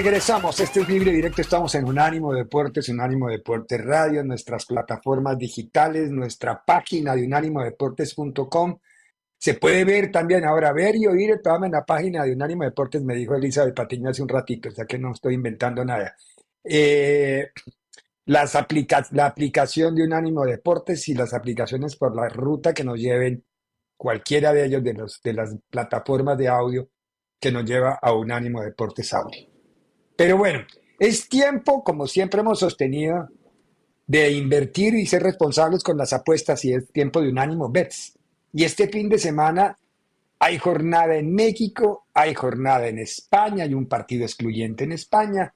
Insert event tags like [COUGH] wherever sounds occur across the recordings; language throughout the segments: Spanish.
Regresamos, este es Libre Directo, estamos en Unánimo Deportes, Unánimo Deportes Radio, nuestras plataformas digitales, nuestra página de unánimodeportes.com. Se puede ver también ahora, ver y oír el programa en la página de Unánimo Deportes, me dijo Elizabeth Patiño hace un ratito, o sea que no estoy inventando nada. Eh, las la aplicación de Unánimo Deportes y las aplicaciones por la ruta que nos lleven cualquiera de ellos de, los, de las plataformas de audio que nos lleva a Unánimo Deportes Audio. Pero bueno, es tiempo, como siempre hemos sostenido, de invertir y ser responsables con las apuestas y es tiempo de unánimo bets. Y este fin de semana hay jornada en México, hay jornada en España, hay un partido excluyente en España,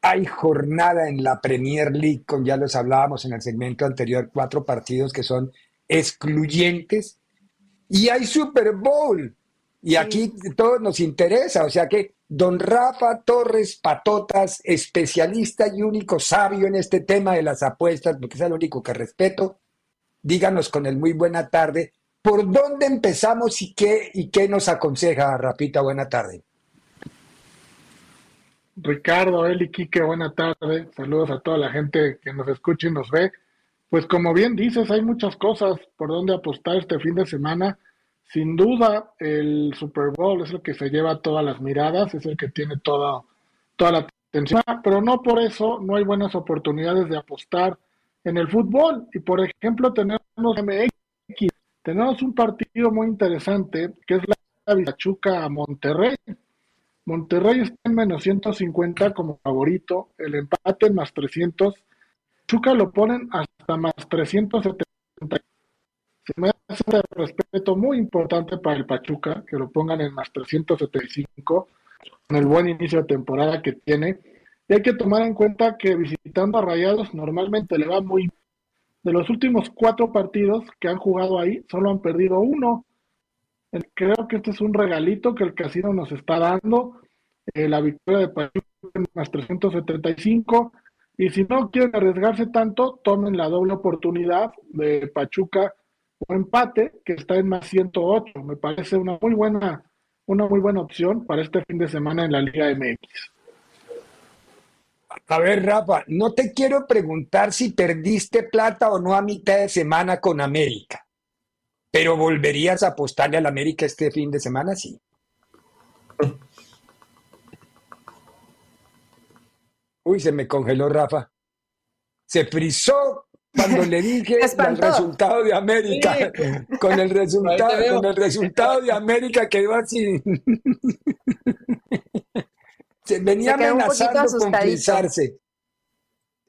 hay jornada en la Premier League, con ya los hablábamos en el segmento anterior, cuatro partidos que son excluyentes, y hay Super Bowl. Y aquí todo nos interesa, o sea que Don Rafa Torres Patotas, especialista y único sabio en este tema de las apuestas, porque es el único que respeto, díganos con el muy buena tarde, ¿por dónde empezamos y qué, y qué nos aconseja, Rapita? Buena tarde. Ricardo, Eli, Quique, buena tarde. Saludos a toda la gente que nos escucha y nos ve. Pues como bien dices, hay muchas cosas por donde apostar este fin de semana sin duda, el Super Bowl es el que se lleva todas las miradas, es el que tiene toda, toda la atención, pero no por eso no hay buenas oportunidades de apostar en el fútbol. Y por ejemplo, tenemos MX, tenemos un partido muy interesante que es la Villachuca a Monterrey. Monterrey está en menos 150 como favorito, el empate en más 300. Chuca lo ponen hasta más 370 se me hace un respeto muy importante para el Pachuca, que lo pongan en más 375, con el buen inicio de temporada que tiene. Y hay que tomar en cuenta que visitando a Rayados normalmente le va muy de los últimos cuatro partidos que han jugado ahí, solo han perdido uno. Creo que este es un regalito que el casino nos está dando. Eh, la victoria de Pachuca en más 375. Y si no quieren arriesgarse tanto, tomen la doble oportunidad de Pachuca o empate, que está en más 108. Me parece una muy buena, una muy buena opción para este fin de semana en la Liga MX. A ver, Rafa, no te quiero preguntar si perdiste plata o no a mitad de semana con América, pero ¿volverías a apostarle al América este fin de semana? Sí. Uy, se me congeló Rafa. Se frizó cuando le dije [LAUGHS] el resultado de América, con el resultado, con el resultado de América quedó así. venía amenazando con frizarse.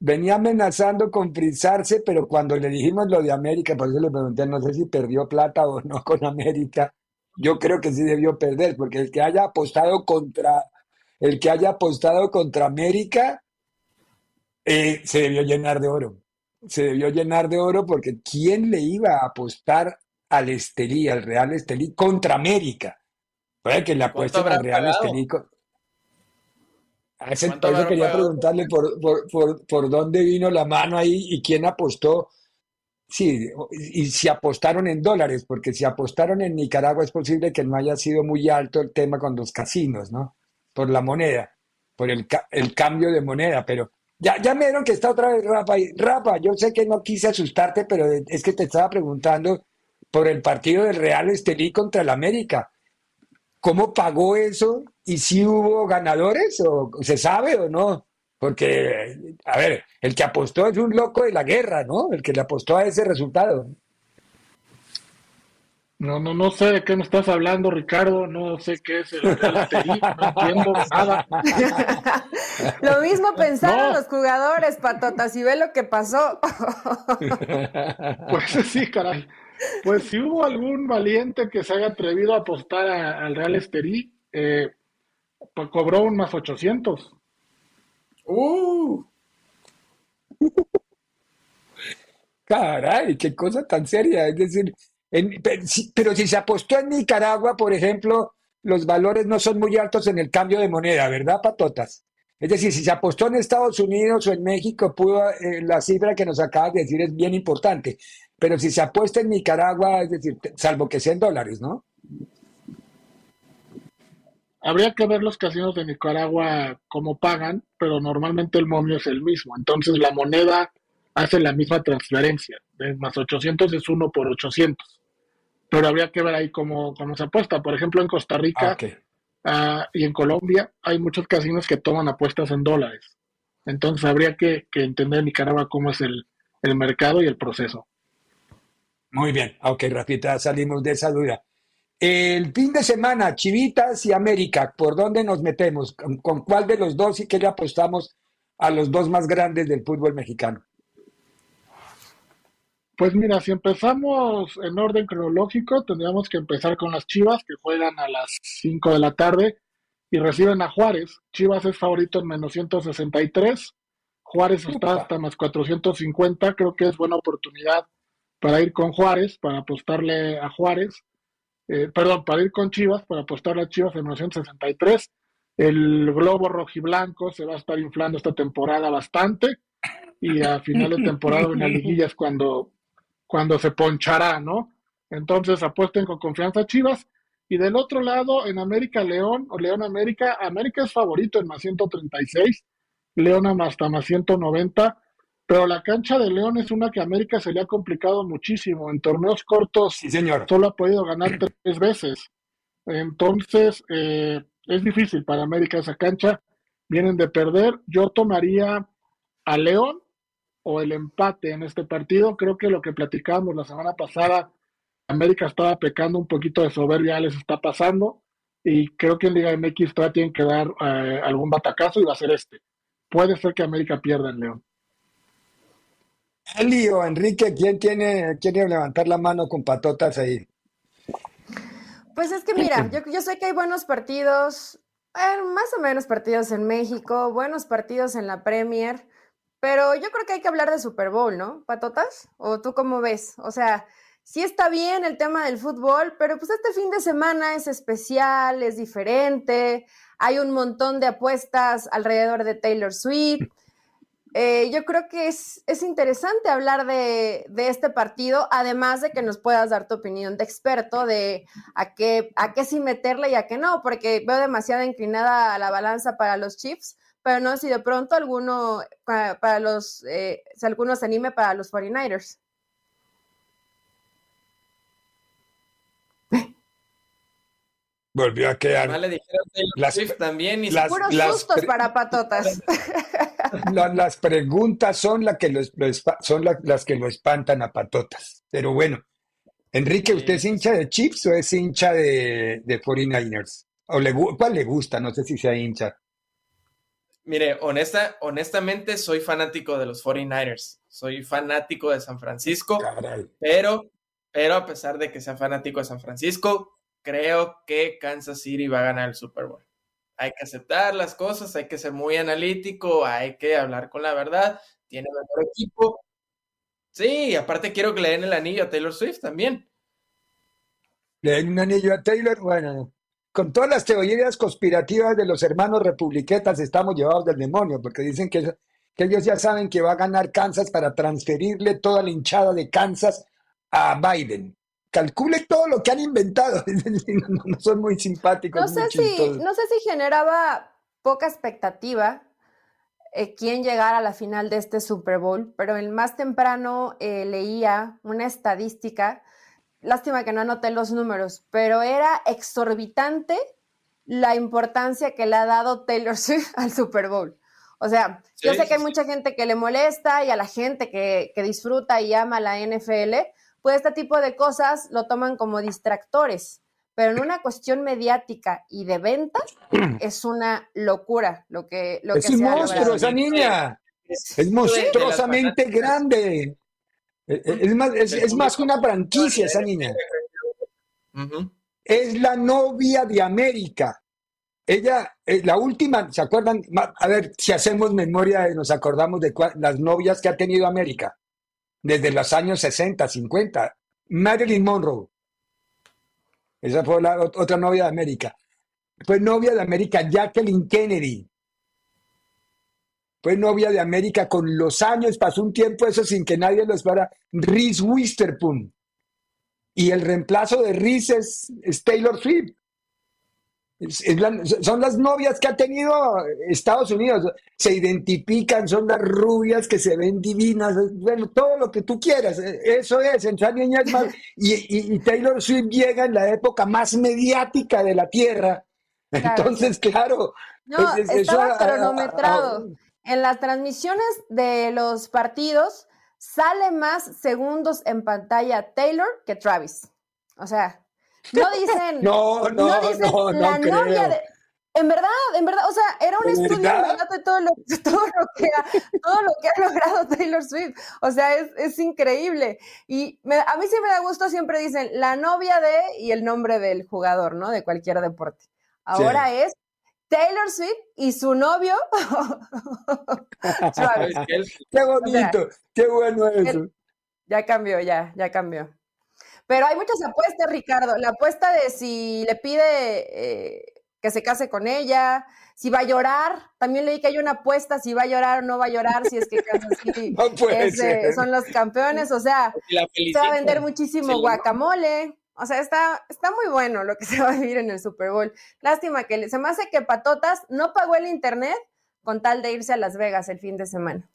Venía amenazando con frizarse, pero cuando le dijimos lo de América, por eso le pregunté, no sé si perdió plata o no con América. Yo creo que sí debió perder, porque el que haya apostado contra, el que haya apostado contra América, eh, se debió llenar de oro se debió llenar de oro porque ¿quién le iba a apostar al Estelí, al Real Estelí contra América? Puede que le apueste al Real Estelí. A ese, entonces quería preguntarle por, por, por, dónde vino la mano ahí y quién apostó. Sí, y si apostaron en dólares, porque si apostaron en Nicaragua es posible que no haya sido muy alto el tema con los casinos, ¿no? Por la moneda, por el, el cambio de moneda, pero ya, ya me dieron que está otra vez Rafa. Rafa, yo sé que no quise asustarte, pero es que te estaba preguntando por el partido del Real Estelí contra el América. ¿Cómo pagó eso? ¿Y si hubo ganadores? ¿O se sabe o no? Porque, a ver, el que apostó es un loco de la guerra, ¿no? El que le apostó a ese resultado. No, no, no sé de qué me estás hablando, Ricardo. No sé qué es el Real no entiendo nada. [LAUGHS] Lo mismo pensaron los jugadores, patotas, y ve lo que pasó. [LAUGHS] [LAUGHS] Pues sí, caray. Pues si hubo algún valiente que se haya atrevido a apostar al Real Esterí, eh, pues cobró un más 800. Uh. Caray, qué cosa tan seria. Es decir, pero si se apostó en Nicaragua, por ejemplo, los valores no son muy altos en el cambio de moneda, ¿verdad, patotas? Es decir, si se apostó en Estados Unidos o en México, pudo, eh, la cifra que nos acabas de decir es bien importante. Pero si se apuesta en Nicaragua, es decir, salvo que sea en dólares, ¿no? Habría que ver los casinos de Nicaragua cómo pagan, pero normalmente el momio es el mismo. Entonces la moneda hace la misma transferencia. Más 800 es uno por 800. Pero habría que ver ahí cómo, cómo se apuesta. Por ejemplo, en Costa Rica ah, y en Colombia hay muchos casinos que toman apuestas en dólares. Entonces habría que, entender en Nicaragua cómo es el, mercado y el proceso. Muy bien, ok, Rafita, salimos de esa duda. El fin de semana, Chivitas y América, ¿por dónde nos metemos? ¿Con, cuál de los dos y qué le apostamos a los dos más grandes del fútbol mexicano? Pues mira, si empezamos en orden cronológico, tendríamos que empezar con las Chivas, que juegan a las 5 de la tarde y reciben a Juárez. Chivas es favorito en menos 163, Juárez está hasta más 450, creo que es buena oportunidad para ir con Juárez, para apostarle a Juárez, eh, perdón, para ir con Chivas, para apostarle a Chivas en menos 163. El globo rojiblanco se va a estar inflando esta temporada bastante y a final de temporada en la [LAUGHS] liguilla es cuando cuando se ponchará, ¿no? Entonces apuesten con confianza a Chivas. Y del otro lado, en América León o León América, América es favorito en más 136, León hasta más 190, pero la cancha de León es una que a América se le ha complicado muchísimo. En torneos cortos sí, señor. solo ha podido ganar tres veces. Entonces, eh, es difícil para América esa cancha. Vienen de perder. Yo tomaría a León o el empate en este partido. Creo que lo que platicábamos la semana pasada, América estaba pecando un poquito de soberbia, les está pasando. Y creo que en Liga MX todavía tienen que dar eh, algún batacazo y va a ser este. Puede ser que América pierda en León. Elio, Enrique, ¿quién tiene, quiere levantar la mano con patotas ahí? Pues es que mira, yo, yo sé que hay buenos partidos, eh, más o menos partidos en México, buenos partidos en la Premier. Pero yo creo que hay que hablar de Super Bowl, ¿no? ¿Patotas? ¿O tú cómo ves? O sea, sí está bien el tema del fútbol, pero pues este fin de semana es especial, es diferente, hay un montón de apuestas alrededor de Taylor Swift. Eh, yo creo que es, es interesante hablar de, de, este partido, además de que nos puedas dar tu opinión de experto de a qué, a qué sí meterle y a qué no, porque veo demasiado inclinada la balanza para los Chiefs, pero no si de pronto alguno para, los, eh, si alguno se anime para los 49ers. Volvió a quedar. las, también y las, puros sustos para patotas. [LAUGHS] las preguntas son, la que son las que lo espantan a patotas. Pero bueno, Enrique, ¿usted es hincha de Chips o es hincha de, de 49ers? ¿O le, ¿Cuál le gusta? No sé si sea hincha. Mire, honesta, honestamente soy fanático de los 49ers. Soy fanático de San Francisco. Pero, pero a pesar de que sea fanático de San Francisco, creo que Kansas City va a ganar el Super Bowl. Hay que aceptar las cosas, hay que ser muy analítico, hay que hablar con la verdad. Tiene mejor equipo. Sí, aparte quiero que le den el anillo a Taylor Swift también. ¿Le den un anillo a Taylor? Bueno, con todas las teorías conspirativas de los hermanos republiquetas estamos llevados del demonio, porque dicen que, que ellos ya saben que va a ganar Kansas para transferirle toda la hinchada de Kansas a Biden. Calcule todo lo que han inventado. [LAUGHS] no, son muy simpáticos. No sé, si, no sé si generaba poca expectativa eh, quién llegara a la final de este Super Bowl, pero el más temprano eh, leía una estadística lástima que no anoté los números, pero era exorbitante la importancia que le ha dado Taylor Swift [LAUGHS] al Super Bowl. O sea, yo sé que hay mucha gente que le molesta y a la gente que, disfruta y ama la NFL, pues este tipo de cosas lo toman como distractores, pero en una cuestión mediática y de venta [CLEARS THROAT] es una locura lo que lo es un monstruo esa niña, es monstruosamente grande. Eh, eh, es más, es, más que una franquicia esa niña. Es la novia de América. Ella, eh, la última, ¿se acuerdan? A ver si hacemos memoria y nos acordamos de las novias que ha tenido América. desde los años 60, 50. Marilyn Monroe. Esa fue la otra novia de América. Fue novia de América Jacqueline Kennedy. Fue novia de América con los años, pasó un tiempo eso sin que nadie lo esperara. Reese Witherspoon. Y el reemplazo de Reese es Taylor Swift son las novias que ha tenido Estados Unidos. Se identifican, son las rubias que se ven divinas, bueno, todo lo que tú quieras. Eso es, entre niñas más. Y, Taylor Swift llega en la época más mediática de la Tierra. Entonces, claro. No, estaba cronometrado. En las transmisiones de los partidos sale más segundos en pantalla Taylor que Travis. O sea, no dicen. [LAUGHS] no, no, no, dicen la novia de. En verdad, en verdad, o sea, era un estudio de todo lo, todo, lo que ha, todo lo que ha logrado Taylor Swift. O sea, es, es increíble. Y a mí sí me da gusto, siempre dicen la novia de y el nombre del jugador, ¿no? De cualquier deporte. Ahora es Taylor Swift y su novio. [LAUGHS] qué bonito, qué bueno eso. Ya cambió, ya, ya cambió. Pero hay muchas apuestas, Ricardo. La apuesta de si le pide eh, que se case con ella, si va a llorar. También leí que hay una apuesta si va a llorar o no va a llorar, si es que [LAUGHS] son los campeones. O sea, se va a vender muchísimo guacamole. O sea, está, está muy bueno lo que [LAUGHS] se va a vivir en el Super Bowl. Lástima que se me hace que Patotas no pagó el internet con tal de irse a Las Vegas el fin de semana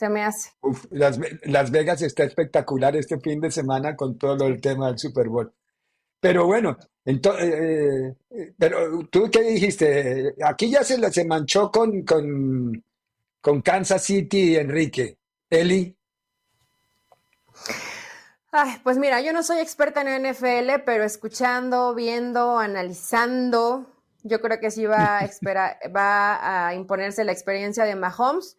se me hace. Las, Vegas está espectacular este fin de semana con todo el tema del Super Bowl. Pero bueno, entonces, eh, eh, pero tú qué dijiste, aquí ya se, se manchó con, con, con Kansas City, Enrique. Eli. Ay, pues mira, yo no soy experta en NFL, pero escuchando, viendo, analizando, yo creo que sí va a, [LAUGHS] esperar, va a imponerse la experiencia de Mahomes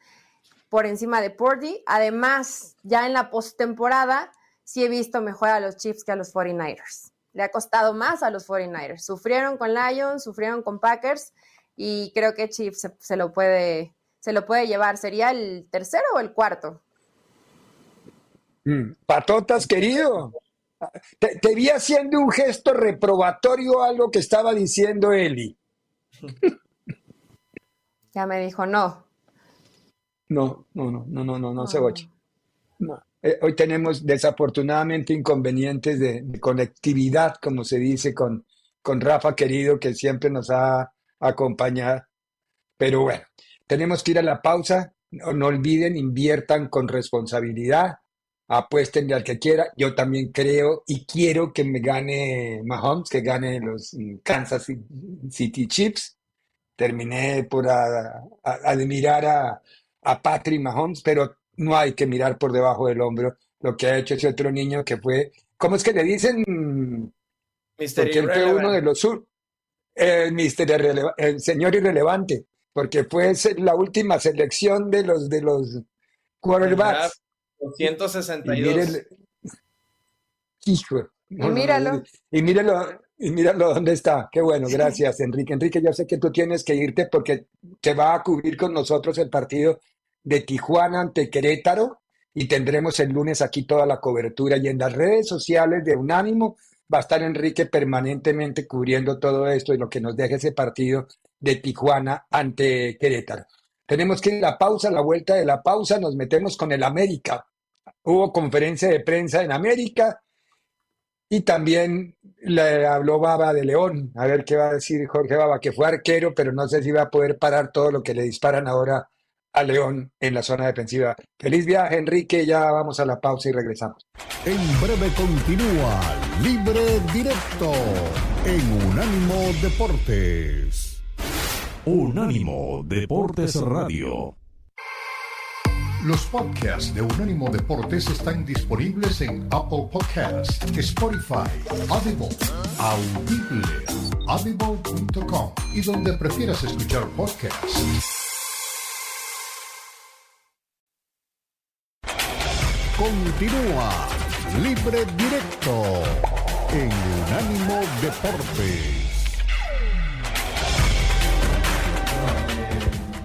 por encima de Purdy. Además, ya en la postemporada sí he visto mejor a los Chiefs que a los 49ers. Le ha costado más a los 49ers. Sufrieron con Lions, sufrieron con Packers y creo que Chiefs se, lo, puede, se lo puede llevar. ¿Sería el tercero o el cuarto? Mm, patotas, querido. Te, te, vi haciendo un gesto reprobatorio a algo que estaba diciendo Eli. [LAUGHS] Ya me dijo no. No, no, no, no, no, no, no, se No. Eh, hoy tenemos desafortunadamente inconvenientes de, conectividad, como se dice, con, con Rafa querido, que siempre nos ha acompañado. Pero bueno, tenemos que ir a la pausa. No, no olviden, inviertan con responsabilidad, apuesten al que quiera. Yo también creo y quiero que me gane Mahomes, que gane los Kansas City Chiefs. Terminé por admirar a, a Patrick Mahomes, pero no hay que mirar por debajo del hombro lo que ha hecho ese otro niño que fue, ¿cómo es que le dicen? porque él fue uno de los sur, el, el señor irrelevante, porque fue la última selección de los de los quarterbacks. 262. Y hijo. y míralo. y míralo, y míralo dónde está. Qué bueno, gracias, Enrique. Enrique, yo sé que tú tienes que irte porque te va a cubrir con nosotros el partido de Tijuana ante Querétaro y tendremos el lunes aquí toda la cobertura y en las redes sociales de Unánimo va a estar Enrique permanentemente cubriendo todo esto y lo que nos deje ese partido de Tijuana ante Querétaro. Tenemos que ir a la pausa, a la vuelta de la pausa nos metemos con el América. Hubo conferencia de prensa en América y también le habló Baba de León, a ver qué va a decir Jorge Baba, que fue arquero, pero no sé si va a poder parar todo lo que le disparan ahora a León en la zona defensiva. Feliz viaje, Enrique. Ya vamos a la pausa y regresamos. En breve continúa Libre Directo en Unánimo Deportes. Unánimo Deportes Radio. Los podcasts de Unánimo Deportes están disponibles en Apple Podcasts, Spotify, Audible, Audible, audible.com y donde prefieras escuchar podcasts. Continúa Libre Directo en Unánimo Deportes.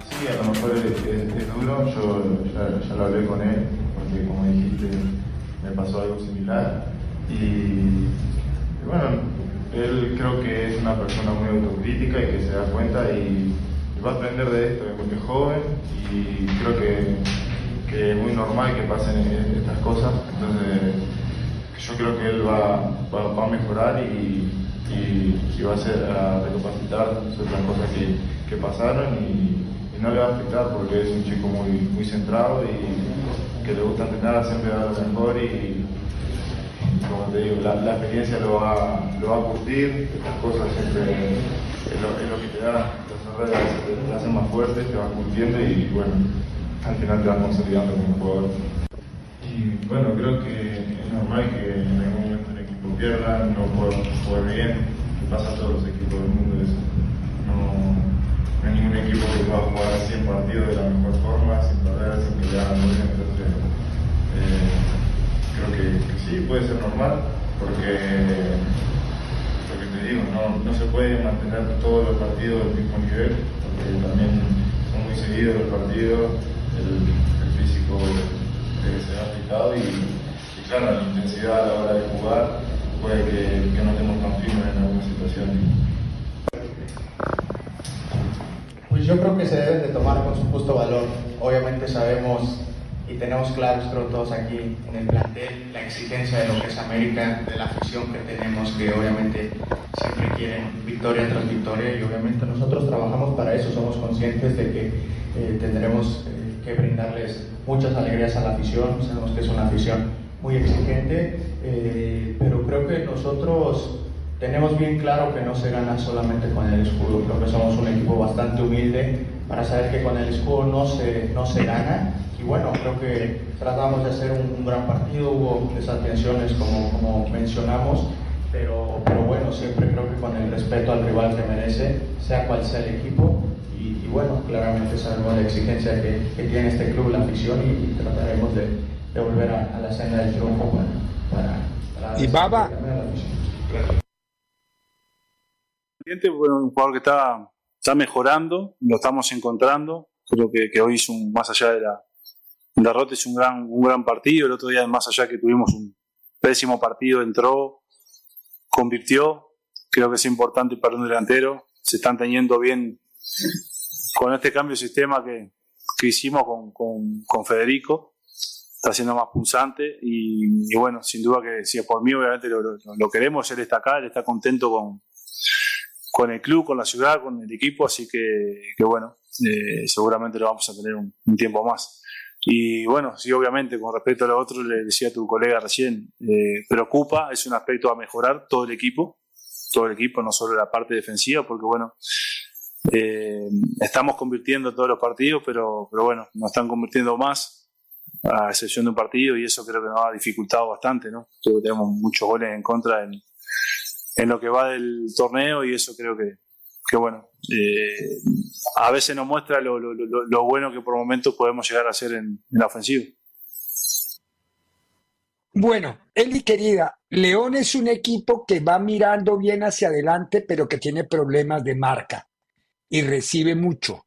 Sí, a lo mejor es, yo ya, lo hablé con él, porque como dijiste, me pasó algo similar. Y, bueno, él creo que es una persona muy autocrítica y que se da cuenta y, va a aprender de esto, es joven y creo que, que, es muy normal que pasen estas cosas. Entonces, yo creo que él va, va, a mejorar y, y, va a, hacer, a recapacitar sobre las cosas que, que pasaron y, no le va a afectar porque es un chico muy, muy centrado y que le gusta entrenar, siempre dar lo mejor y, como te digo, la, la, experiencia lo va, lo va a curtir, estas cosas siempre es lo, es lo que te da, las redes te, hacen más fuerte, te van curtiendo y bueno, al final te van consolidando como jugador. Y bueno, creo que es normal que en algún momento el equipo pierda, no pueda jugar bien, pasa a todos los equipos del mundo eso. No ningún equipo que pueda jugar a 100 partidos de la mejor forma, sin perder, sin le hagan bien. Entonces, eh, creo que, sí, puede ser normal, porque lo que te digo, no, no se puede mantener todos los partidos del mismo nivel, porque también son muy seguidos los partidos, el, físico eh, se ha afectado y, claro, la intensidad a la hora de jugar puede que, que no estemos tan firmes en alguna situación. Yo creo que se deben de tomar con su justo valor. Obviamente sabemos y tenemos claros, creo todos aquí en el plantel, la exigencia de lo que es América, de la afición que tenemos, que obviamente siempre quieren victoria tras victoria y obviamente nosotros trabajamos para eso, somos conscientes de que eh, tendremos eh, que brindarles muchas alegrías a la afición, sabemos que es una afición muy exigente, eh, pero creo que nosotros tenemos bien claro que no se gana solamente con el escudo, creo que somos un equipo bastante humilde para saber que con el escudo no se, no se gana. Y bueno, creo que tratamos de hacer un, gran partido, hubo desatenciones como, como mencionamos, pero, pero bueno, siempre creo que con el respeto al rival que merece, sea cual sea el equipo. Y, bueno, claramente sabemos la exigencia que, que, tiene este club, la afición, y, trataremos de, de, volver a, la senda del triunfo para, para, y Baba, un jugador que está, está mejorando, lo estamos encontrando. Creo que, que hoy es un, más allá de la derrota, es un gran, un gran partido. El otro día, más allá que tuvimos un pésimo partido, entró, convirtió. Creo que es importante para un delantero. Se están teniendo bien con este cambio de sistema que, que hicimos con, con, Federico. Está siendo más pulsante y, bueno, sin duda que si es por mí, obviamente lo, lo queremos. Él está acá, él está contento con, con el club, con la ciudad, con el equipo, así que, que bueno, eh, seguramente lo vamos a tener un, tiempo más. Y bueno, sí, obviamente, con respecto a lo otro, le decía a tu colega recién, eh, preocupa, es un aspecto a mejorar todo el equipo, todo el equipo, no solo la parte defensiva, porque bueno, eh, estamos convirtiendo todos los partidos, pero, pero bueno, nos están convirtiendo más, a excepción de un partido, y eso creo que nos ha dificultado bastante, ¿no? Creo que tenemos muchos goles en contra en, en lo que va del torneo y eso creo que, que bueno, eh, a veces nos muestra lo, lo, lo, bueno que por momentos podemos llegar a hacer en, en la ofensiva. Bueno, Eli querida, León es un equipo que va mirando bien hacia adelante, pero que tiene problemas de marca y recibe mucho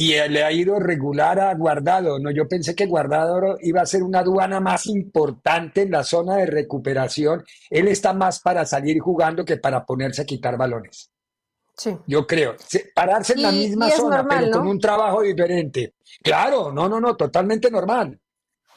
y le ha ido regular a Guardado. No, yo pensé que Guardado iba a ser una aduana más importante en la zona de recuperación. Él está más para salir jugando que para ponerse a quitar balones. Sí. Yo creo. Pararse en la misma zona, pero con un trabajo diferente. Claro, no, no, no, totalmente normal.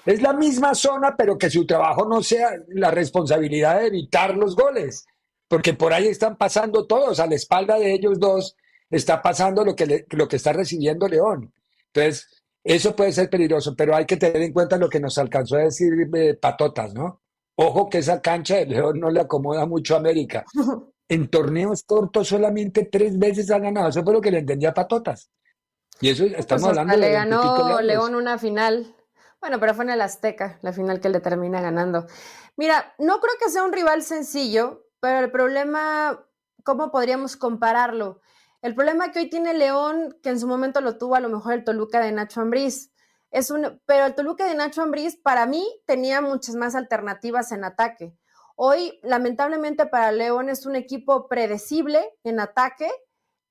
Es la misma zona, pero que su trabajo no sea la responsabilidad de evitar los goles, porque por ahí están pasando todos a la espalda de ellos dos está pasando lo que, lo que está recibiendo León. Entonces, eso puede ser peligroso, pero hay que tener en cuenta lo que nos alcanzó a decir eh, Patotas, ¿no? Ojo que esa cancha de León no le acomoda mucho a América. [LAUGHS] En torneos cortos solamente tres veces ha ganado. Eso fue lo que le entendía a Patotas. Y eso estamos pues hablando de. Le ganó León una final. Bueno, pero fue en el Azteca, la final que le termina ganando. Mira, no creo que sea un rival sencillo, pero el problema, ¿cómo podríamos compararlo? El problema que hoy tiene León, que en su momento lo tuvo a lo mejor el Toluca de Nacho Ambriz, es un, pero el Toluca de Nacho Ambriz para mí tenía muchas más alternativas en ataque. Hoy, lamentablemente para León es un equipo predecible en ataque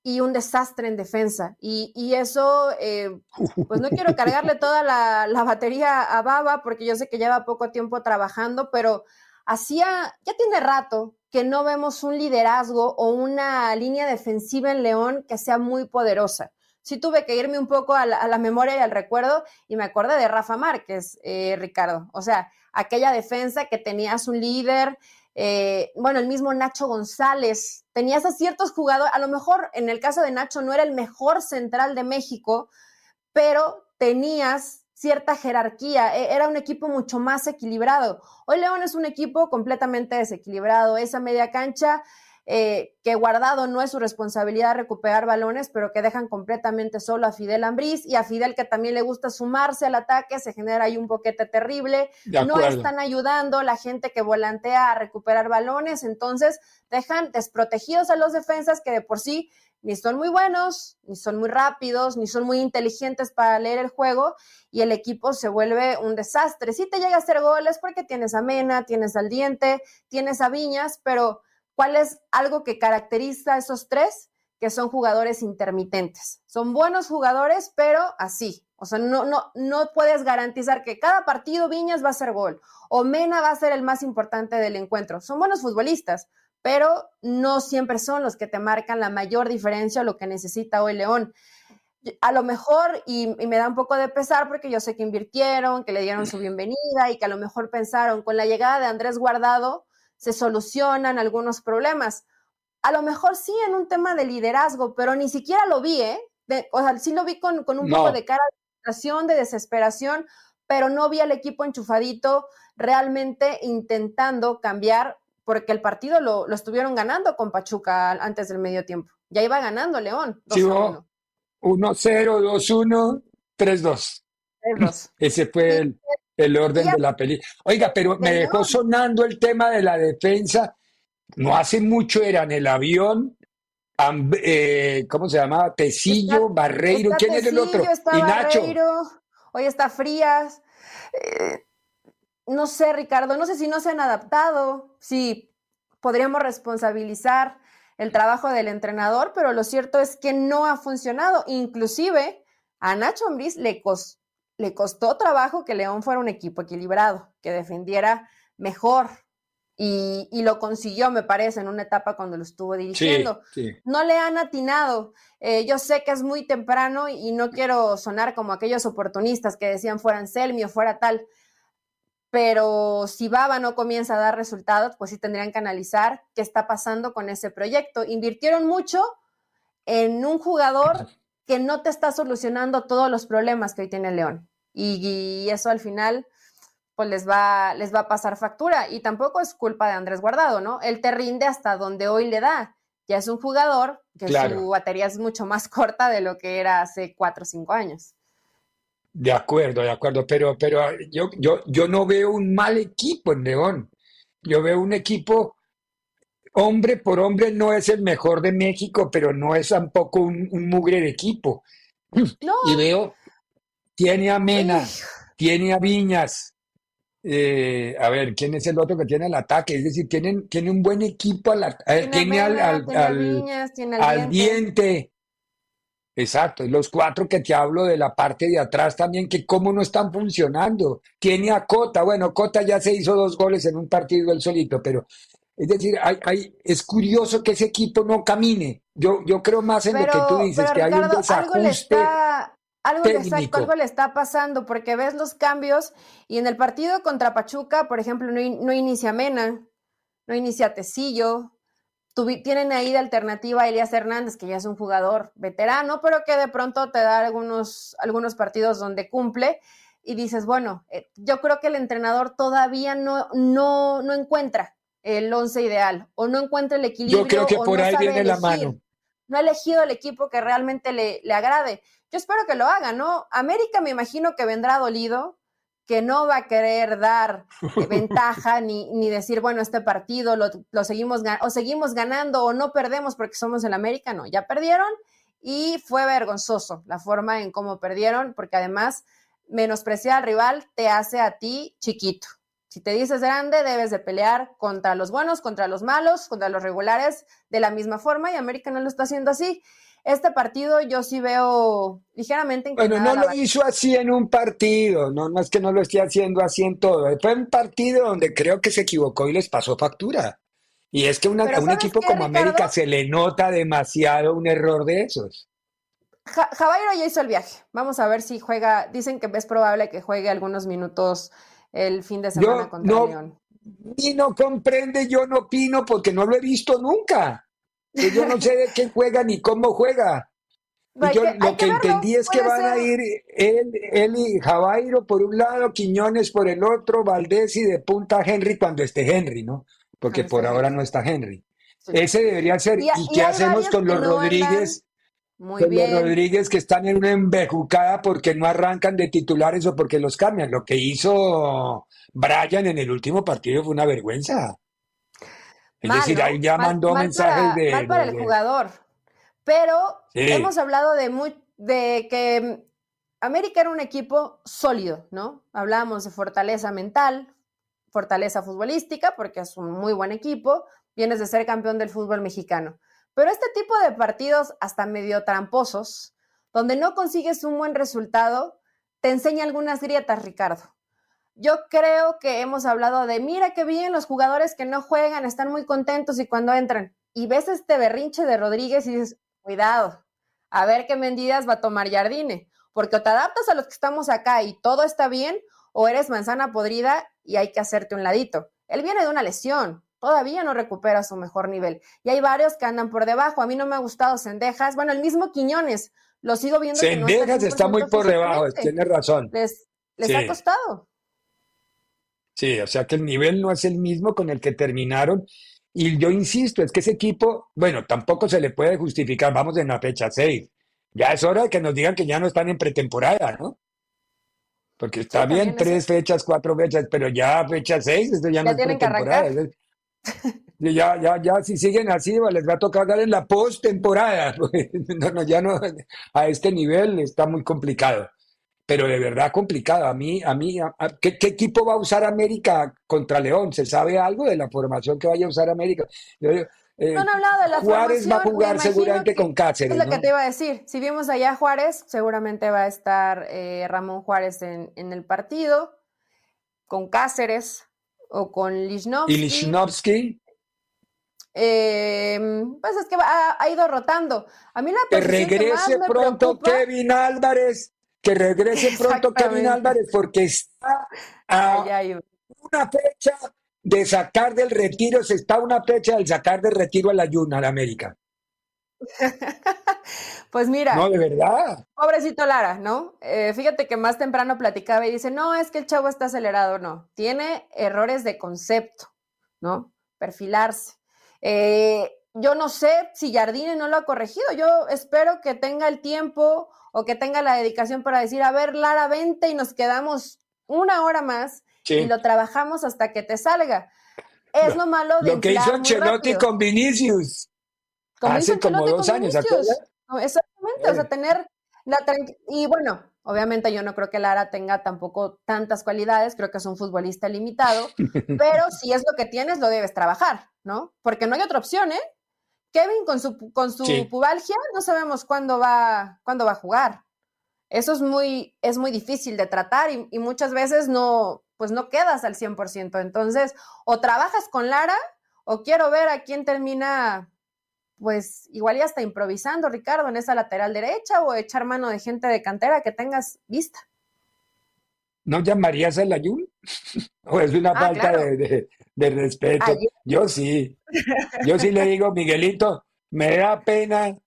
y un desastre en defensa. Y, eso, eh, pues no quiero cargarle [LAUGHS] toda la, la, batería a Baba porque yo sé que lleva poco tiempo trabajando, pero hacía, ya tiene rato que no vemos un liderazgo o una línea defensiva en León que sea muy poderosa. Sí tuve que irme un poco a la, memoria y al recuerdo y me acordé de Rafa Márquez, eh, Ricardo. O sea, aquella defensa que tenías un líder, eh, bueno, el mismo Nacho González, tenías a ciertos jugadores, a lo mejor en el caso de Nacho no era el mejor central de México, pero tenías cierta jerarquía, e, era un equipo mucho más equilibrado. Hoy León es un equipo completamente desequilibrado, esa media cancha eh, que Guardado no es su responsabilidad recuperar balones, pero que dejan completamente solo a Fidel Ambriz y a Fidel que también le gusta sumarse al ataque, se genera ahí un boquete terrible, no están ayudando la gente que volantea a recuperar balones, entonces dejan desprotegidos a los defensas que de por sí ni son muy buenos, ni son muy rápidos, ni son muy inteligentes para leer el juego y el equipo se vuelve un desastre. Si te llega a hacer goles porque tienes a Mena, tienes al Diente, tienes a Viñas, pero ¿Cuál es algo que caracteriza a esos tres? Que son jugadores intermitentes. Son buenos jugadores, pero así. O sea, no, no, no puedes garantizar que cada partido Viñas va a ser gol o Mena va a ser el más importante del encuentro. Son buenos futbolistas, pero no siempre son los que te marcan la mayor diferencia o lo que necesita hoy León. A lo mejor, y, y, me da un poco de pesar porque yo sé que invirtieron, que le dieron su bienvenida y que a lo mejor pensaron con la llegada de Andrés Guardado, se solucionan algunos problemas. A lo mejor sí en un tema de liderazgo, pero ni siquiera lo vi, ¿eh? o sea, sí lo vi con, un poco de cara de de desesperación, pero no vi al equipo enchufadito realmente intentando cambiar, porque el partido lo, estuvieron ganando con Pachuca antes del medio tiempo. Ya iba ganando León. 1-0, 2-1, 3-2. Ese fue el, el orden de la película. Oiga, pero me dejó sonando el tema de la defensa. No hace mucho era en el avión. Eh, ¿Cómo se llamaba? Tecillo, Barreiro. ¿Quién es el otro? y Nacho. hoy está Frías. Eh, no sé, Ricardo, no sé si no se han adaptado. Sí, podríamos responsabilizar el trabajo del entrenador, pero lo cierto es que no ha funcionado. Inclusive a Nacho Ambriz le costó le costó trabajo que León fuera un equipo equilibrado, que defendiera mejor. Y, lo consiguió, me parece, en una etapa cuando lo estuvo dirigiendo. No le han atinado. Eh, yo sé que es muy temprano y no quiero sonar como aquellos oportunistas que decían fuera Selmi o fuera tal, pero si Baba no comienza a dar resultados, pues sí tendrían que analizar qué está pasando con ese proyecto. Invirtieron mucho en un jugador que no te está solucionando todos los problemas que hoy tiene León y, eso al final pues les va, les va a pasar factura. Y tampoco es culpa de Andrés Guardado, ¿no? Él te rinde hasta donde hoy le da. Ya es un jugador que su batería es mucho más [LAUGHS] corta de lo que era hace cuatro o cinco años. De acuerdo, de acuerdo, pero, pero yo, yo, yo no veo un mal equipo en León. Yo veo un equipo, hombre por hombre, no es el mejor de México, pero no es tampoco un, un mugre de equipo. [CLEARS THROAT] No. Y veo, tiene a Mena, tiene a Viñas. Eh, a ver, ¿quién es el otro que tiene el ataque? Es decir, tienen, tiene un buen equipo, eh, tiene, al, al, diente. Exacto, y los cuatro que te hablo de la parte de atrás también, que cómo no están funcionando. Tiene a Cota, bueno, Cota ya se hizo dos goles en un partido él solito, pero es decir, hay, es curioso que ese equipo no camine. Yo, yo creo más en lo que tú dices, que hay un desajuste algo, algo le está pasando porque ves los cambios y en el partido contra Pachuca, por ejemplo, no, inicia Mena, no inicia Tecillo, tienen ahí de alternativa a Elias Hernández, que ya es un jugador veterano, pero que de pronto te da algunos, algunos partidos donde cumple y dices, bueno, eh, yo creo que el entrenador todavía no, no, no encuentra el once ideal o no encuentra el equilibrio. Yo creo que por ahí viene la mano. No ha elegido el equipo que realmente le, le agrade. Yo espero que lo haga, ¿no? América me imagino que vendrá dolido, que no va a querer dar [LAUGHS] ventaja ni, ni, decir, bueno, este partido lo, lo, seguimos o seguimos ganando o no perdemos porque somos el América, no, ya perdieron y fue vergonzoso la forma en cómo perdieron, porque además menospreciar al rival te hace a ti chiquito. Si te dices grande, debes de pelear contra los buenos, contra los malos, contra los regulares, de la misma forma, y América no lo está haciendo así. Este partido yo sí veo ligeramente Bueno, no lo hizo así en un partido, no, no es que no lo esté haciendo así en todo. Fue un partido donde creo que se equivocó y les pasó factura. Y es que a un equipo como América se le nota demasiado un error de esos. Javairo ya hizo el viaje. Vamos a ver si juega. Dicen que es probable que juegue algunos minutos el fin de semana contra no, León. Y no comprende, yo no opino porque no lo he visto nunca. Yo no sé de qué juega ni cómo juega. yo lo que entendí es que van a ir él, él y Javairo por un lado, Quiñones por el otro, Valdés y de punta Henry cuando esté Henry, ¿no? Porque por ahora no está Henry. Ese debería ser. ¿Y, qué hacemos con los Rodríguez? Muy bien. Los Rodríguez que están en una embejucada porque no arrancan de titulares o porque los cambian. Lo que hizo Brian en el último partido fue una vergüenza. Es decir, ahí ya mandó mensajes de. Mal para el jugador. Pero hemos hablado de, muy, de que América era un equipo sólido, ¿no? Hablábamos de fortaleza mental, fortaleza futbolística, porque es un muy buen equipo, vienes de ser campeón del fútbol mexicano. Pero este tipo de partidos, hasta medio tramposos, donde no consigues un buen resultado, te enseña algunas grietas, Ricardo. Yo creo que hemos hablado de, mira qué bien, los jugadores que no juegan están muy contentos y cuando entran, y ves este berrinche de Rodríguez y dices, cuidado, a ver qué medidas va a tomar Jardine, porque o te adaptas a los que estamos acá y todo está bien, o eres manzana podrida y hay que hacerte un ladito. Él viene de una lesión, todavía no recupera su mejor nivel. Y hay varios que andan por debajo. A mí no me ha gustado Cendejas. Bueno, el mismo Quiñones, lo sigo viendo. Cendejas está, muy por debajo, tiene razón. Les, les ha costado. Sí, o sea que el nivel no es el mismo con el que terminaron. Y yo insisto, es que ese equipo, bueno, tampoco se le puede justificar, vamos en la fecha 6. Ya es hora de que nos digan que ya no están en pretemporada, ¿no? Porque está bien tres fechas, cuatro fechas, pero ya fecha seis, esto ya, no es pretemporada. Ya, ya, ya, si siguen así, les va a tocar dar en la postemporada. [LAUGHS] No, no, ya no, a este nivel está muy complicado. Pero de verdad complicado. A mí, a mí, ¿qué, equipo va a usar América contra León? ¿Se sabe algo de la formación que vaya a usar América? Eh, no han hablado de la Juárez va a jugar seguramente con Cáceres. Es lo que te iba a decir. Si vimos allá a Juárez, seguramente va a estar eh, Ramón Juárez en, el partido, con Cáceres o con Lichnowsky. ¿Y Lichnowsky? Em, pues es que ha, ido rotando. A mí la que regrese pronto Kevin Álvarez, que regrese [LAUGHS] pronto Kevin Álvarez, porque está a una fecha de sacar del retiro, se está una fecha del sacar del retiro a la Yuna de América. [LAUGHS] pues mira. No, de verdad. Pobrecito Lara, ¿no? Eh, fíjate que más temprano platicaba y dice, no, es que el chavo está acelerado, no. Tiene errores de concepto, ¿no? Perfilarse. Eh, yo no sé si Jardine no lo ha corregido. Yo espero que tenga el tiempo o que tenga la dedicación para decir, a ver, Lara, vente y nos quedamos una hora más y lo trabajamos hasta que te salga. Es lo, malo de Lo que hizo Ancelotti con Vinicius hace como dos años. exactamente, o sea, tener la y bueno, obviamente yo no creo que Lara tenga tampoco tantas cualidades, creo que es un futbolista limitado, [LAUGHS] pero si es lo que tienes, lo debes trabajar, ¿no? Porque no hay otra opción, ¿eh? Kevin con su, con su pubalgia, no sabemos cuándo va, cuándo va a jugar. Eso es muy, es muy difícil de tratar y, y muchas veces no, pues no quedas al 100%. Entonces, o trabajas con Lara o quiero ver a quién termina, pues igual ya está improvisando, Ricardo, en esa lateral derecha o echar mano de gente de cantera que tengas vista. ¿No llamarías al ayun? [LAUGHS] ¿O es una ah, falta de, respeto? Yo sí. Yo sí le digo, Miguelito, me da pena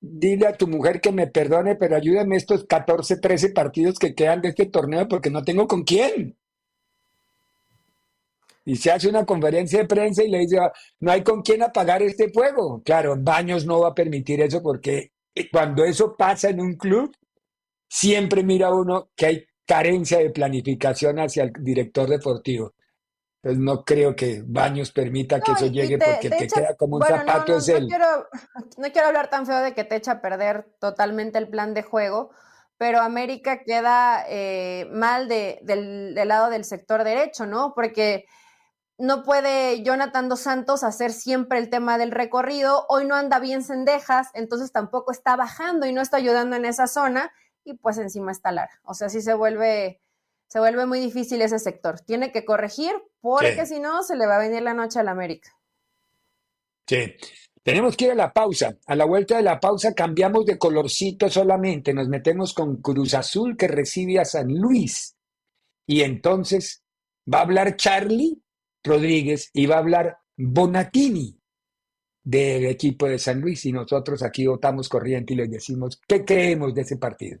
dile a tu mujer que me perdone, pero ayúdame estos 14, 13 partidos que quedan de este torneo porque no tengo con quién y se hace una conferencia de prensa y le dice, no hay con quién apagar este fuego. Claro, Baños no va a permitir eso porque eh, cuando eso pasa en un club, siempre mira uno que hay carencia de planificación hacia el director deportivo. Entonces no creo que Baños permita que eso llegue porque que queda como un zapato es él. No quiero, hablar tan feo de que te echa a perder totalmente el plan de juego, pero América queda eh, mal del, del, lado del sector derecho, ¿no? Porque no puede Jonathan Dos Santos hacer siempre el tema del recorrido. Hoy no anda bien Cendejas, entonces tampoco está bajando y no está ayudando en esa zona. Y pues encima está Lara. O sea, sí se vuelve, se vuelve muy difícil ese sector. Tiene que corregir porque si no se le va a venir la noche al América. Sí. Tenemos que ir a la pausa. A la vuelta de la pausa cambiamos de colorcito solamente. Nos metemos con Cruz Azul que recibe a San Luis. Y entonces va a hablar Charlie Rodríguez y va a hablar Bonatini del equipo de San Luis y nosotros aquí votamos corriente y les decimos qué creemos de ese partido.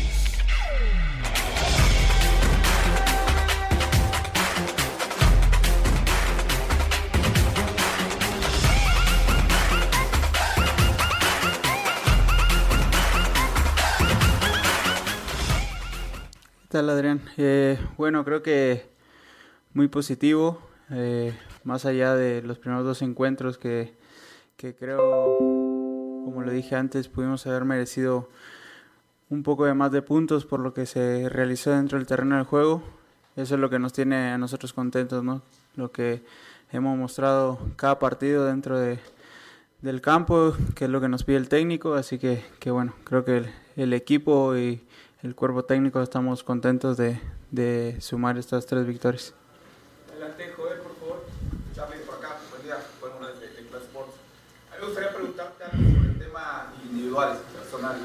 Tal Adrián? Eh, bueno, creo que muy positivo, eh, más allá de los primeros dos encuentros que, creo como lo dije antes, pudimos haber merecido un poco de más de puntos por lo que se realizó dentro del terreno del juego. Eso es lo que nos tiene a nosotros contentos, ¿no? Lo que hemos mostrado cada partido dentro de, del campo, que es lo que nos pide el técnico. Así que, que bueno, creo que el, equipo y el cuerpo técnico estamos contentos de, de sumar estas tres victorias. Adelante, Joel, por favor. Charlie, por acá. Buen día. Bueno, de, de Class Sports. A mí me gustaría preguntarte individuales, personales.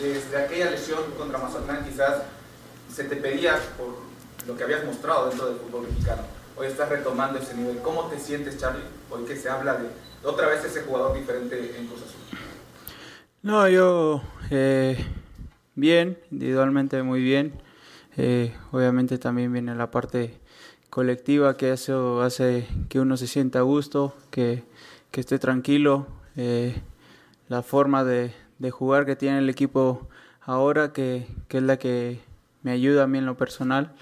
Desde aquella lesión contra Mazatlán quizás se te pedía por lo que habías mostrado dentro del fútbol mexicano. Hoy estás retomando ese nivel. ¿Cómo te sientes, Charlie, hoy que se habla de, otra vez ese jugador diferente en Cruz Azul? No, yo eh, bien, individualmente muy bien. Eh, obviamente también viene la parte colectiva que eso hace que uno se sienta a gusto, que, que esté tranquilo. Eh, la forma de, jugar que tiene el equipo ahora, que, es la que me ayuda a mí en lo personal.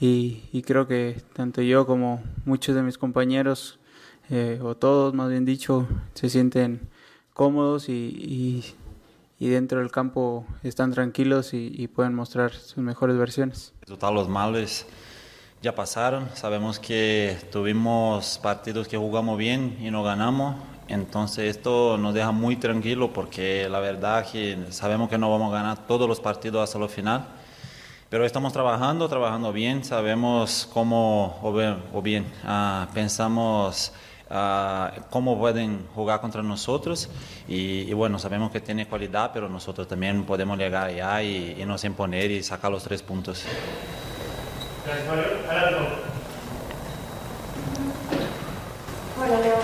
Y, creo que tanto yo como muchos de mis compañeros, eh, o todos más bien dicho, se sienten cómodos y, dentro del campo están tranquilos y, pueden mostrar sus mejores versiones. Total, los males ya pasaron. Sabemos que tuvimos partidos que jugamos bien y no ganamos. Entonces esto nos deja muy tranquilo porque la verdad que sabemos que no vamos a ganar todos los partidos hasta el final, pero estamos trabajando, trabajando bien, sabemos cómo, o bien, ah, pensamos ah, cómo pueden jugar contra nosotros y, bueno, sabemos que tiene cualidad, pero nosotros también podemos llegar allá y, y nos imponer y sacar los tres puntos. Hola, Leo. Hola Leo,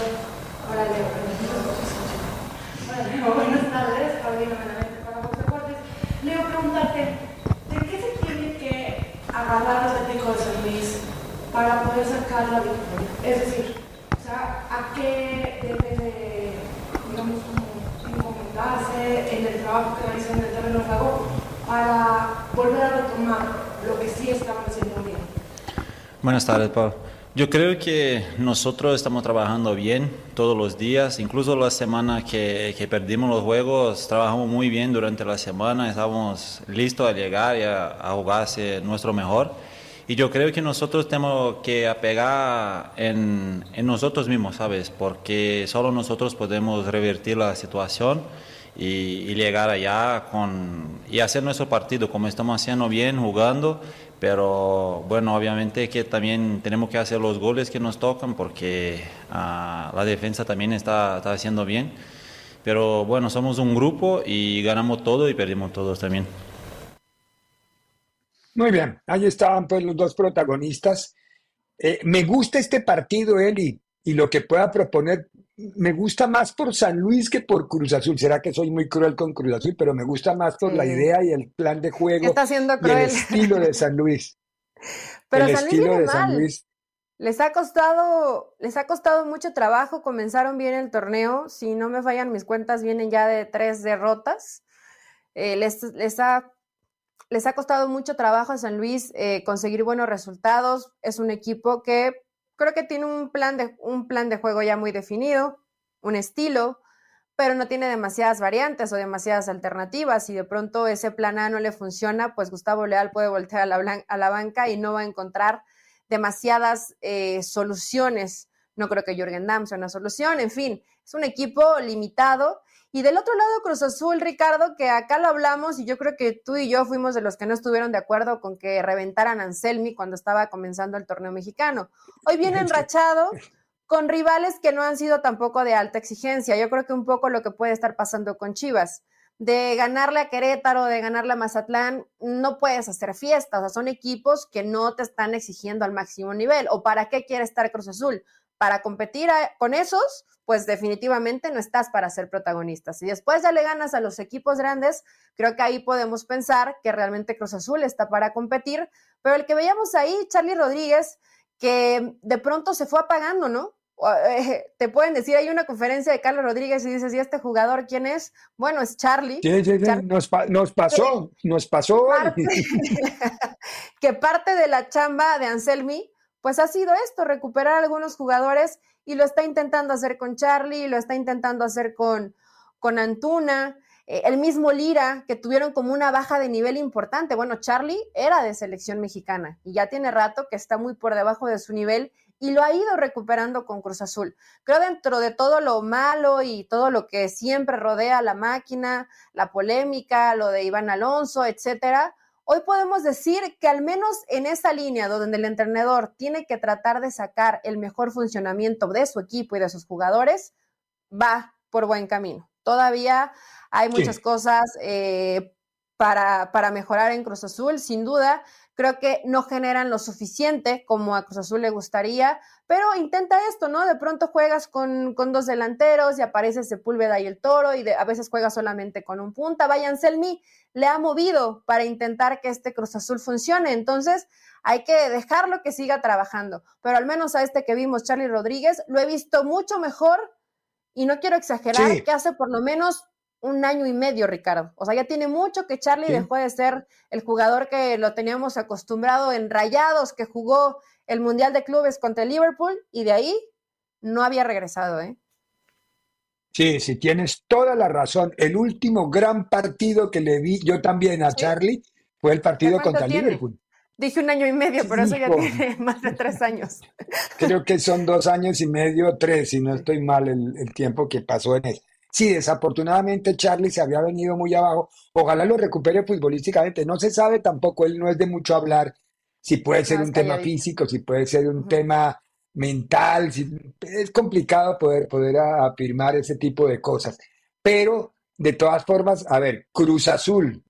Hola Leo, buenas tardes, Paulina Benavente para Vox Deportes. Leo, preguntarte, ¿de qué se tiene que agarrar los técnicos de San Luis para poder sacar la victoria? Es decir, ¿a qué debe de, digamos, comentarse en el trabajo que realizan en el terreno juego para volver a retomar lo que sí estaban haciendo bien? Buenas tardes, Pablo. Yo creo que nosotros estamos trabajando bien todos los días, incluso la semana que, que, perdimos los juegos, trabajamos muy bien durante la semana, estamos listos a llegar y a, a jugarse nuestro mejor. Y yo creo que nosotros tenemos que apegar en, nosotros mismos, ¿sabes? Porque solo nosotros podemos revertir la situación y, y llegar allá con, y hacer nuestro partido como estamos haciendo bien, jugando pero bueno, obviamente que también tenemos que hacer los goles que nos tocan porque ah, la defensa también está, está haciendo bien. Pero bueno, somos un grupo y ganamos todo y perdimos todos también. Muy bien, ahí estaban pues los dos protagonistas. Eh, me gusta este partido, Eli, y lo que pueda proponer me gusta más por San Luis que por Cruz Azul. Será que soy muy cruel con Cruz Azul, pero me gusta más por la idea y el plan de juego Está siendo cruel. y el estilo de San Luis. [LAUGHS] Pero San Luis viene mal. Les ha costado, les ha costado mucho trabajo. Comenzaron bien el torneo. Si no me fallan mis cuentas, vienen ya de tres derrotas. eh, les, les, ha, les ha costado mucho trabajo a San Luis eh, conseguir buenos resultados. Es un equipo que creo que tiene un plan, de, un plan de juego ya muy definido, un estilo, pero no tiene demasiadas variantes o demasiadas alternativas. Si de pronto ese plan A no le funciona, pues Gustavo Leal puede voltear a la, a la banca y no va a encontrar demasiadas eh, soluciones. No creo que Jürgen Damm sea una solución. En fin, es un equipo limitado. Y del otro lado, Cruz Azul, Ricardo, que acá lo hablamos y yo creo que tú y yo fuimos de los que no estuvieron de acuerdo con que reventaran Anselmi cuando estaba comenzando el torneo mexicano. Hoy viene enrachado con rivales que no han sido tampoco de alta exigencia. Yo creo que un poco lo que puede estar pasando con Chivas. De ganarle a Querétaro, de ganarle a Mazatlán, no puedes hacer fiestas. O sea, son equipos que no te están exigiendo al máximo nivel. ¿O para qué quiere estar Cruz Azul? Para competir con esos, pues definitivamente no estás para ser protagonista. Si después ya le ganas a los equipos grandes, creo que ahí podemos pensar que realmente Cruz Azul está para competir. Pero el que veíamos ahí, Charlie Rodríguez, que de pronto se fue apagando, ¿no? Eh, [LAUGHS] te pueden decir, hay una conferencia de Carlos Rodríguez y dices, ¿y este jugador quién es? Bueno, es Charlie. Sí, sí, sí. Nos, nos, pasó, nos pasó. [LAUGHS] que parte de la chamba de Anselmi, pues ha sido esto, recuperar a algunos jugadores y lo está intentando hacer con Charlie, lo está intentando hacer con, con Antuna, eh, el mismo Lira, que tuvieron como una baja de nivel importante. Bueno, Charlie era de selección mexicana y ya tiene rato que está muy por debajo de su nivel y lo ha ido recuperando con Cruz Azul. Creo dentro de todo lo malo y todo lo que siempre rodea la máquina, la polémica, lo de Iván Alonso, etcétera, hoy podemos decir que al menos en esa línea donde el entrenador tiene que tratar de sacar el mejor funcionamiento de su equipo y de sus jugadores, va por buen camino. Todavía hay muchas cosas eh, para, para mejorar en Cruz Azul, sin duda creo que no generan lo suficiente como a Cruz Azul le gustaría, pero intenta esto, ¿no? De pronto juegas con, dos delanteros y aparece Sepúlveda y el Toro y a veces juegas solamente con un punta. Vaya Selmi le ha movido para intentar que este Cruz Azul funcione, entonces hay que dejarlo que siga trabajando, pero al menos a este que vimos, Charlie Rodríguez, lo he visto mucho mejor y no quiero exagerar, que hace por lo menos un año y medio, Ricardo. O sea, ya tiene mucho que Charlie dejó de ser el jugador que lo teníamos acostumbrado en Rayados, que jugó el Mundial de Clubes contra el Liverpool y de ahí no había regresado, ¿eh? Sí, sí, tienes toda la razón. El último gran partido que le vi yo también a Charlie fue el partido contra el Liverpool. Dije un año y medio, pero eso ya tiene [LAUGHS] más de tres años. Creo que son dos años y medio, tres, si no estoy mal el, el tiempo que pasó en él. Sí, desafortunadamente Charlie se había venido muy abajo. Ojalá lo recupere futbolísticamente. No se sabe tampoco, él no es de mucho hablar. Si puede ser un tema físico, si puede ser un tema mental. es complicado poder, poder afirmar ese tipo de cosas. Pero, de todas formas, a ver, Cruz Azul.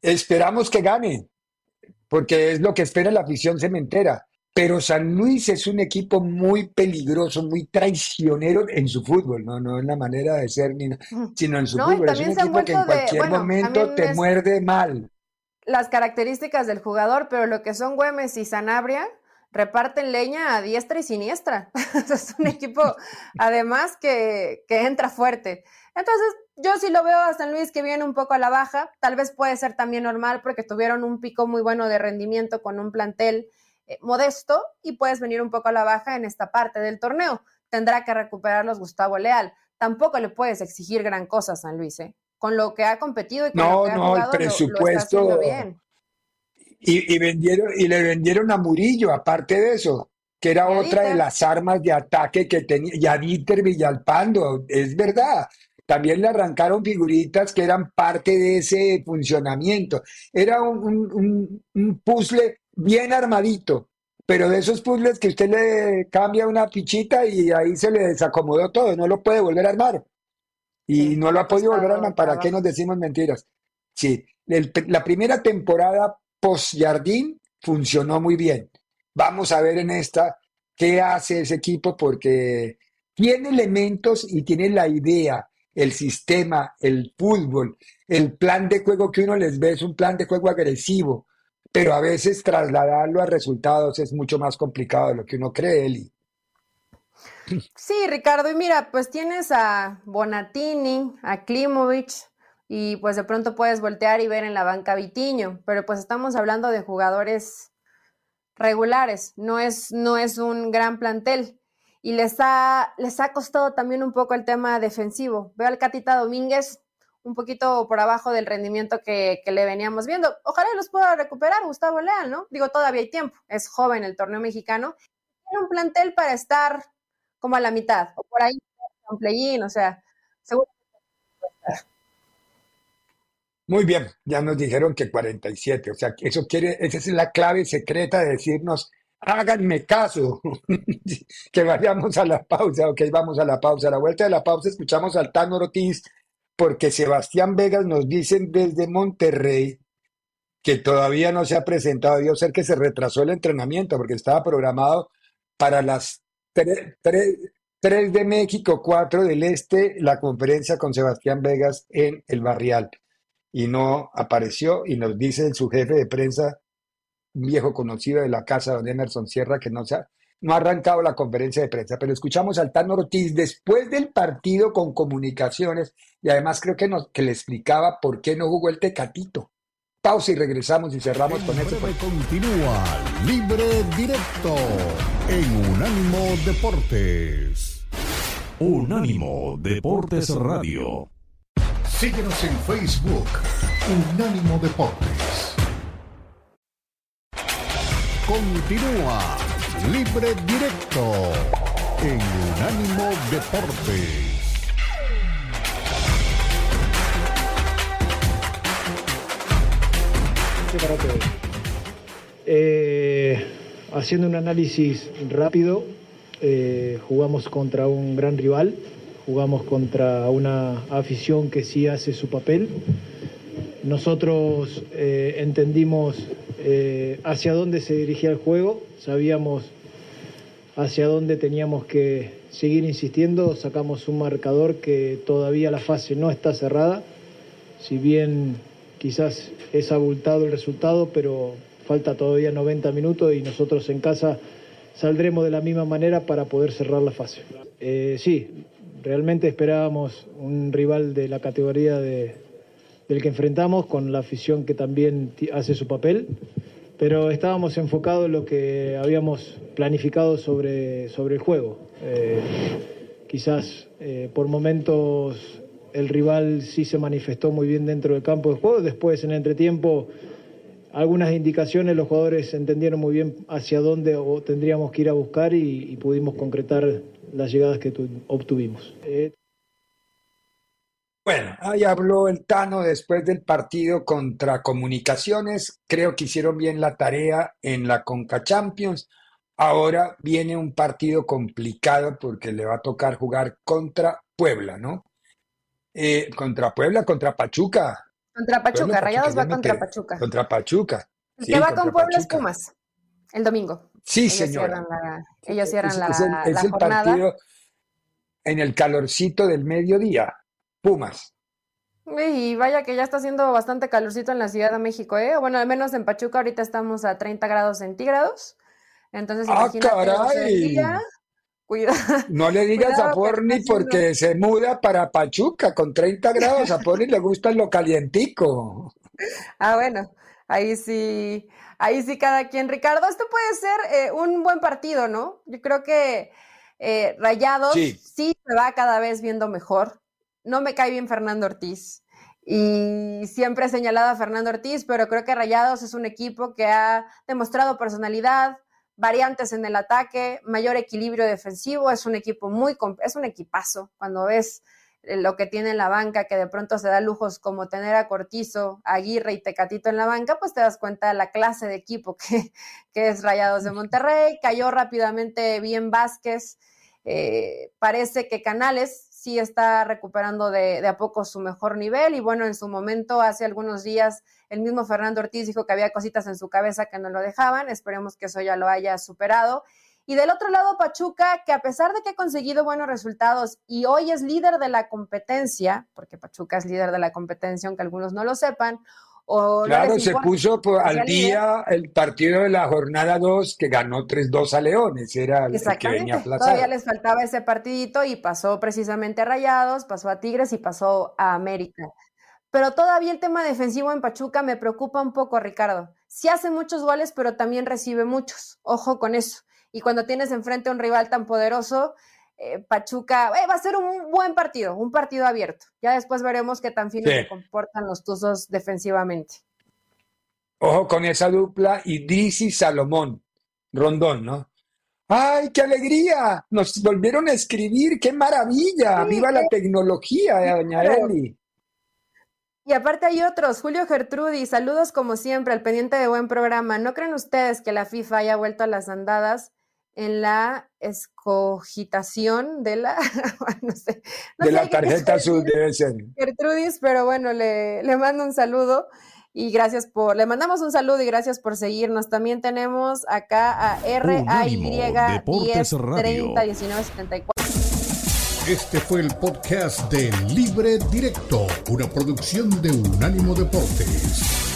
Esperamos que gane, porque es lo que espera la afición cementera. Pero San Luis es un equipo muy peligroso, muy traicionero en su fútbol, no, no en la manera de ser, ni, sino en su fútbol. Es un equipo que en cualquier momento te muerde mal. Las características del jugador, pero lo que son Güemes y Sanabria reparten leña a diestra y siniestra. [LAUGHS] es un equipo, además, que, que entra fuerte. Entonces, yo sí lo veo a San Luis que viene un poco a la baja. Tal vez puede ser también normal porque tuvieron un pico muy bueno de rendimiento con un plantel eh, modesto y puedes venir un poco a la baja en esta parte del torneo. Tendrá que recuperarlos Gustavo Leal. Tampoco le puedes exigir gran cosa a San Luis, ¿eh? Con lo que ha competido y con lo que ha jugado, el presupuesto. bien. Y, vendieron, y le vendieron a Murillo, aparte de eso, que era otra de las armas de ataque que tenía, y a Dieter Villalpando, es verdad. También le arrancaron figuritas que eran parte de ese funcionamiento. Era un, un puzzle bien armadito, pero de esos puzzles que usted le cambia una fichita y ahí se le desacomodó todo, no lo puede volver a armar. Y no lo ha podido volver a ¿para qué nos decimos mentiras? Sí, la primera temporada post-Jardín funcionó muy bien. Vamos a ver en esta qué hace ese equipo porque tiene elementos y tiene la idea, el sistema, el fútbol, el plan de juego que uno les ve es un plan de juego agresivo, pero a veces trasladarlo a resultados es mucho más complicado de lo que uno cree, Eli. Sí, Ricardo, y mira, pues tienes a Bonatini, a Klimovic, y pues de pronto puedes voltear y ver en la banca Vitiño, pero pues estamos hablando de jugadores regulares, no es, no es un gran plantel y les ha, les ha costado también un poco el tema defensivo. Veo al Catita Domínguez un poquito por abajo del rendimiento que, le veníamos viendo. Ojalá los pueda recuperar Gustavo Leal, ¿no? Digo, todavía hay tiempo, es joven el torneo mexicano. Tiene un plantel para estar como a la mitad, o por ahí, un play-in, o sea, seguro. Muy bien, ya nos dijeron que 47, o sea, eso quiere, esa es la clave secreta de decirnos, háganme caso, [LAUGHS] que vayamos a la pausa, ok, vamos a la pausa. A la vuelta de la pausa escuchamos al Tano Ortiz, porque Sebastián Vegas nos dicen desde Monterrey que todavía no se ha presentado, debió ser que se retrasó el entrenamiento, porque estaba programado para las 3, de México, 4 del Este, la conferencia con Sebastián Vegas en el Barrial. Y no apareció, y nos dice su jefe de prensa, un viejo conocido de la casa, don Emerson Sierra, que no se ha, no ha arrancado la conferencia de prensa, pero escuchamos al Tano Ortiz después del partido con comunicaciones y además creo que, nos, que le explicaba por qué no jugó el Tecatito. Pausa y regresamos y cerramos con esto. Continúa Libre Directo en Unánimo Deportes. Unánimo Deportes Radio. Síguenos en Facebook, Unánimo Deportes. Continúa Libre Directo en Unánimo Deportes. Eh, haciendo un análisis rápido, eh, jugamos contra un gran rival, jugamos contra una afición que sí hace su papel. Nosotros eh, entendimos hacia dónde se dirigía el juego, sabíamos hacia dónde teníamos que seguir insistiendo, sacamos un marcador que todavía la fase no está cerrada, si bien quizás es abultado el resultado, pero falta todavía 90 minutos y nosotros en casa saldremos de la misma manera para poder cerrar la fase. Eh, sí, realmente esperábamos un rival de la categoría de, del que enfrentamos, con la afición que también hace su papel, pero estábamos enfocados en lo que habíamos planificado sobre, sobre el juego. Eh, quizás eh, por momentos el rival sí se manifestó muy bien dentro del campo de juego. Después, en el entretiempo, algunas indicaciones, los jugadores entendieron muy bien hacia dónde tendríamos que ir a buscar y, pudimos concretar las llegadas que obtuvimos. Eh, bueno, ahí habló el Tano después del partido contra Comunicaciones. Creo que hicieron bien la tarea en la Conca Champions. Ahora viene un partido complicado porque le va a tocar jugar contra Puebla, ¿no? Eh, contra Puebla, contra Pachuca. Contra Pachuca, Rayados va contra Pachuca. Contra Pachuca. El que va con Puebla es Pumas, el domingo. Sí, ellos señora. ellos cierran la, es el, partido en el calorcito del mediodía. Pumas. Y vaya que ya está haciendo bastante calorcito en la Ciudad de México, ¿eh? Bueno, al menos en Pachuca ahorita estamos a 30 grados centígrados. Entonces, ¡Ah, caray! No le digas a Porni porque se muda para Pachuca con 30 grados. A [LAUGHS] Porni le gusta lo calientico. Ah, bueno, ahí sí, ahí sí cada quien. Ricardo, esto puede ser eh, un buen partido, ¿no? Yo creo que eh, Rayados sí. se va cada vez viendo mejor. No me cae bien Fernando Ortiz. Y siempre he señalado a Fernando Ortiz, pero creo que Rayados es un equipo que ha demostrado personalidad, variantes en el ataque, mayor equilibrio defensivo, es un equipo muy, es un equipazo cuando ves eh, lo que tiene en la banca, que de pronto se da lujos como tener a Cortizo, Aguirre y Tecatito en la banca, pues te das cuenta de la clase de equipo que, [LAUGHS] que es Rayados de Monterrey, cayó rápidamente bien Vázquez, eh, parece que Canales sí está recuperando de, a poco su mejor nivel y bueno, en su momento, hace algunos días, el mismo Fernando Ortiz dijo que había cositas en su cabeza que no lo dejaban, esperemos que eso ya lo haya superado. Y del otro lado, Pachuca, que a pesar de que ha conseguido buenos resultados y hoy es líder de la competencia, porque Pachuca es líder de la competencia, aunque algunos no lo sepan, claro, se puso al día el partido de la jornada 2 que ganó 3-2 a Leones, era el que venía aplazado. Todavía les faltaba ese partidito y pasó precisamente a Rayados, pasó a Tigres y pasó a América. Pero todavía el tema defensivo en Pachuca me preocupa un poco, Ricardo. Sí hace muchos goles, pero también recibe muchos. Ojo con eso. Y cuando tienes enfrente a un rival tan poderoso, eh, Pachuca eh, va a ser un buen partido, un partido abierto. Ya después veremos qué tan finos se comportan los Tuzos defensivamente. Ojo con esa dupla y Salomón, Rondón, ¿no? ¡Ay, qué alegría! Nos volvieron a escribir, qué maravilla. ¡Viva la tecnología, doña Eli! Y aparte hay otros, Julio Gertrudi, saludos como siempre, al pendiente de buen programa. ¿No creen ustedes que la FIFA haya vuelto a las andadas en la escogitación de la, [LAUGHS] no sé, de la tarjeta azul debe ser. Gertrudis, pero bueno, le, le mando un saludo y gracias por, le mandamos un saludo y gracias por seguirnos. También tenemos acá a RAY 10 30 19 74. Este fue el podcast de Libre Directo, una producción de Unánimo Deportes.